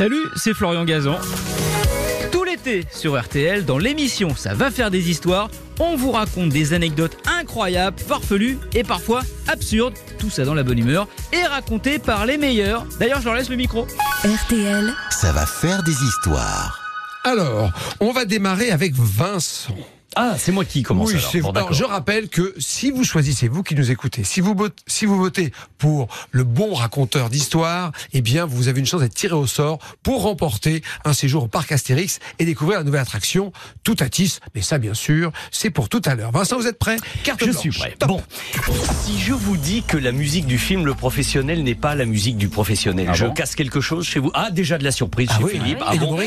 Salut, c'est Florian Gazan. Tout l'été sur RTL, dans l'émission Ça va faire des histoires, on vous raconte des anecdotes incroyables, farfelues et parfois absurdes, tout ça dans la bonne humeur, et racontées par les meilleurs. D'ailleurs, je leur laisse le micro. RTL, Ça va faire des histoires. Alors, on va démarrer avec Vincent. Ah, c'est moi qui commence Oui, alors. Bon, je rappelle que si vous choisissez, vous qui nous écoutez, si vous, vot- si vous votez pour le bon raconteur d'histoire, eh bien, vous avez une chance d'être tiré au sort pour remporter un séjour au parc Astérix et découvrir la nouvelle attraction Tout à Tis. Mais ça, bien sûr, c'est pour tout à l'heure. Vincent, vous êtes prêt? Carte Je blanche. suis prêt. Top. Bon, si je vous dis que la musique du film Le Professionnel n'est pas la musique du professionnel, Ah je bon casse quelque chose chez vous? Ah, déjà de la surprise Ah chez oui, Philippe. oui. Ah Et bon.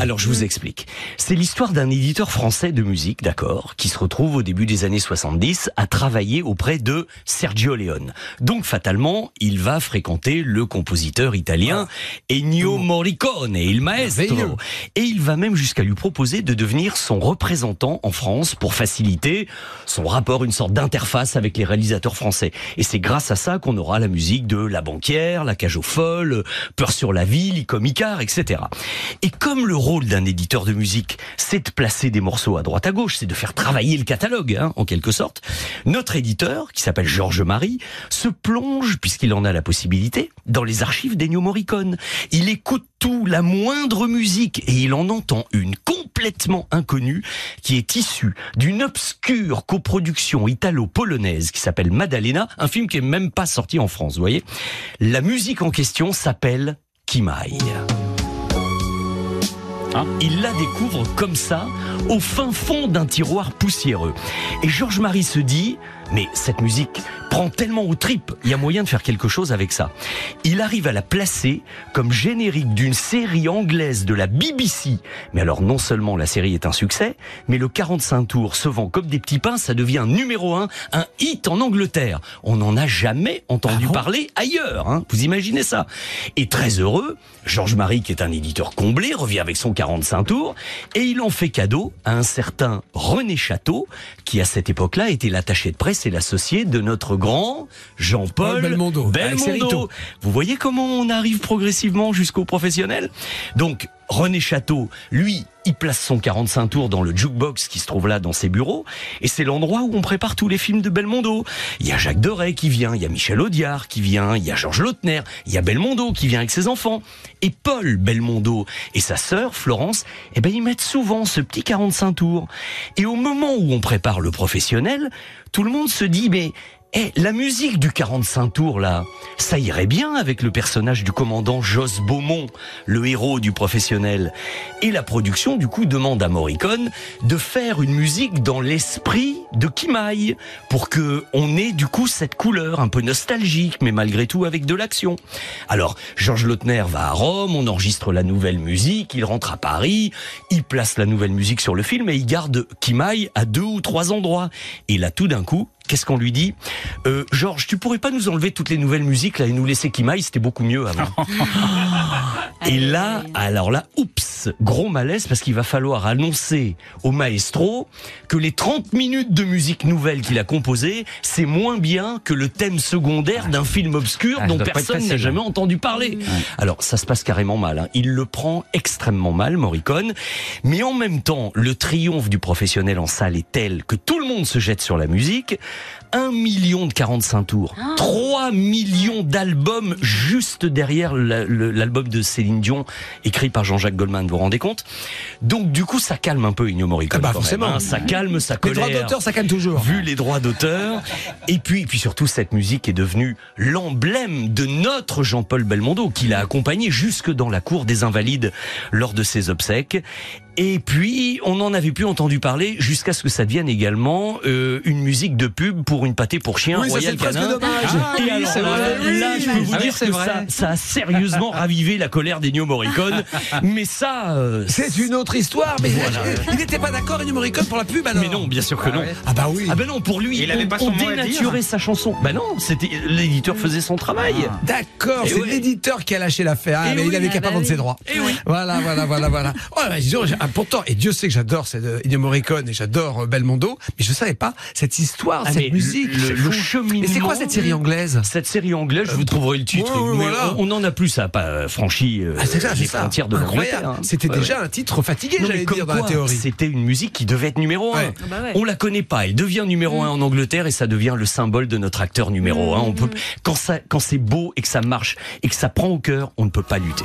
Alors je vous explique. C'est l'histoire d'un éditeur français de musique, d'accord, qui se retrouve au début des années 70 à travailler auprès de Sergio Leone. Donc fatalement, il va fréquenter le compositeur italien Ennio Morricone, il maestro. Et il va même jusqu'à lui proposer de devenir son représentant en France pour faciliter son rapport, une sorte d'interface avec les réalisateurs français. Et c'est grâce à ça qu'on aura la musique de La Banquière, La Cage aux Folles, Peur sur la ville, Icom Icar, etc. Et comme le rôle d'un éditeur de musique, c'est de placer des morceaux à droite à gauche, c'est de faire travailler le catalogue, hein, en quelque sorte, notre éditeur, qui s'appelle Georges Marie, se plonge, puisqu'il en a la possibilité, dans les archives d'Ennio Morricone. Il écoute tout, la moindre musique, et il en entend une complètement inconnue qui est issue d'une obscure coproduction italo-polonaise qui s'appelle Maddalena, un film qui est même pas sorti en France, vous voyez. La musique en question s'appelle Kimai. Hein il la découvre comme ça, au fin fond d'un tiroir poussiéreux. Et Georges Marie se dit, mais cette musique prend tellement aux tripes, il y a moyen de faire quelque chose avec ça. Il arrive à la placer comme générique d'une série anglaise de la BBC. Mais alors non seulement la série est un succès, mais le 45 tours se vend comme des petits pains, ça devient numéro un, un hit en Angleterre. On n'en a jamais entendu parler ailleurs, hein. vous imaginez ça. Et très heureux, Georges Marie, qui est un éditeur comblé, revient avec son 45 tours, et il en fait cadeau à un certain René Château, qui à cette époque-là était l'attaché de presse et l'associé de notre grand Jean-Paul Paul Belmondo, rideaux. Vous voyez comment on arrive progressivement jusqu'au professionnel? Donc, René Château, lui, il place son 45 tours dans le jukebox qui se trouve là dans ses bureaux, et c'est l'endroit où on prépare tous les films de Belmondo. Il y a Jacques Deray qui vient, il y a Michel Audiard qui vient, il y a Georges Lautner, il y a Belmondo qui vient avec ses enfants. Et Paul Belmondo et sa sœur, Florence, eh ben, ils mettent souvent ce petit 45 tours. Et au moment où on prépare le professionnel, tout le monde se dit, mais eh, la musique du 45 tours, là, ça irait bien avec le personnage du commandant Jos Beaumont, le héros du professionnel. Et la production, du coup, demande à Morricone de faire une musique dans l'esprit de Kimai, pour que on ait, du coup, cette couleur un peu nostalgique, mais malgré tout avec de l'action. Alors, Georges Lautner va à Rome, on enregistre la nouvelle musique, il rentre à Paris, il place la nouvelle musique sur le film et il garde Kimai à deux ou trois endroits. Et là, tout d'un coup, Qu'est-ce qu'on lui dit euh, Georges, tu pourrais pas nous enlever toutes les nouvelles musiques là et nous laisser Kimai C'était beaucoup mieux avant. et là, alors là, oups, gros malaise parce qu'il va falloir annoncer au maestro que les 30 minutes de musique nouvelle qu'il a composées, c'est moins bien que le thème secondaire d'un film obscur Ah, dont personne n'a jamais entendu parler. Alors ça se passe carrément mal. hein. Il le prend extrêmement mal, Morricone. Mais en même temps, le triomphe du professionnel en salle est tel que tout le monde se jette sur la musique. Un million de 45 tours, 3 millions d'albums juste derrière l'album de Céline Dion, écrit par Jean-Jacques Goldman, vous vous rendez compte? Donc du coup, ça calme un peu Ennio Morricone. Ah bah, même, forcément. hein. Ça calme Les colère droits d'auteur, ça calme toujours. vu les droits d'auteur. Et puis, et puis surtout, cette musique est devenue l'emblème de notre Jean-Paul Belmondo, qui l'a accompagné jusque dans la cour des Invalides lors de ses obsèques. Et puis, on n'en avait plus entendu parler jusqu'à ce que ça devienne également euh, une musique de pub pour une pâtée pour chien Oui, ça, Royal c'est presque Canin. dommage. Ah Et oui, alors vrai. là, je peux vous Ah oui, dire que ça, ça a sérieusement ravivé la colère d'Ennio Morricone. Mais ça, euh, C'est une autre histoire, mais Voilà. il n'était pas d'accord, Ennio Morricone, pour la pub alors mais non, bien sûr que non. Ah bah oui. Ah ben non, pour lui, Il avait on, pas son on dénaturait sa chanson. Ben non, c'était l'éditeur faisait son travail. D'accord, Et c'est ouais. l'éditeur qui a lâché l'affaire. Ah, mais il avait Ah qu'à pas bah vendre oui. ses droits. Et oui. Voilà, voilà, voilà, voilà. Oh, bah, Ah, pourtant, et Dieu sait que j'adore cette, euh, Ennio Morricone et j'adore euh, Belmondo, mais je savais pas cette histoire, Ah, mais cette musique. le- cheminement- Et c'est quoi cette série anglaise? Cette série anglaise, je vous trouverai le titre. ouais, ouais, mais voilà. on, on en a plus, ça n'a pas euh, franchi euh, Ah, ça, les frontières de l'Angleterre. Hein. C'était Ouais, déjà ouais. un titre fatigué, mais j'allais dire, dans la théorie. C'était une musique qui devait être numéro un. Ouais. Ah bah ouais. On la connaît pas, elle devient numéro un en Angleterre et ça devient le symbole de notre acteur numéro un. On peut, quand ça, quand c'est beau et que ça marche et que ça prend au cœur, on ne peut pas lutter.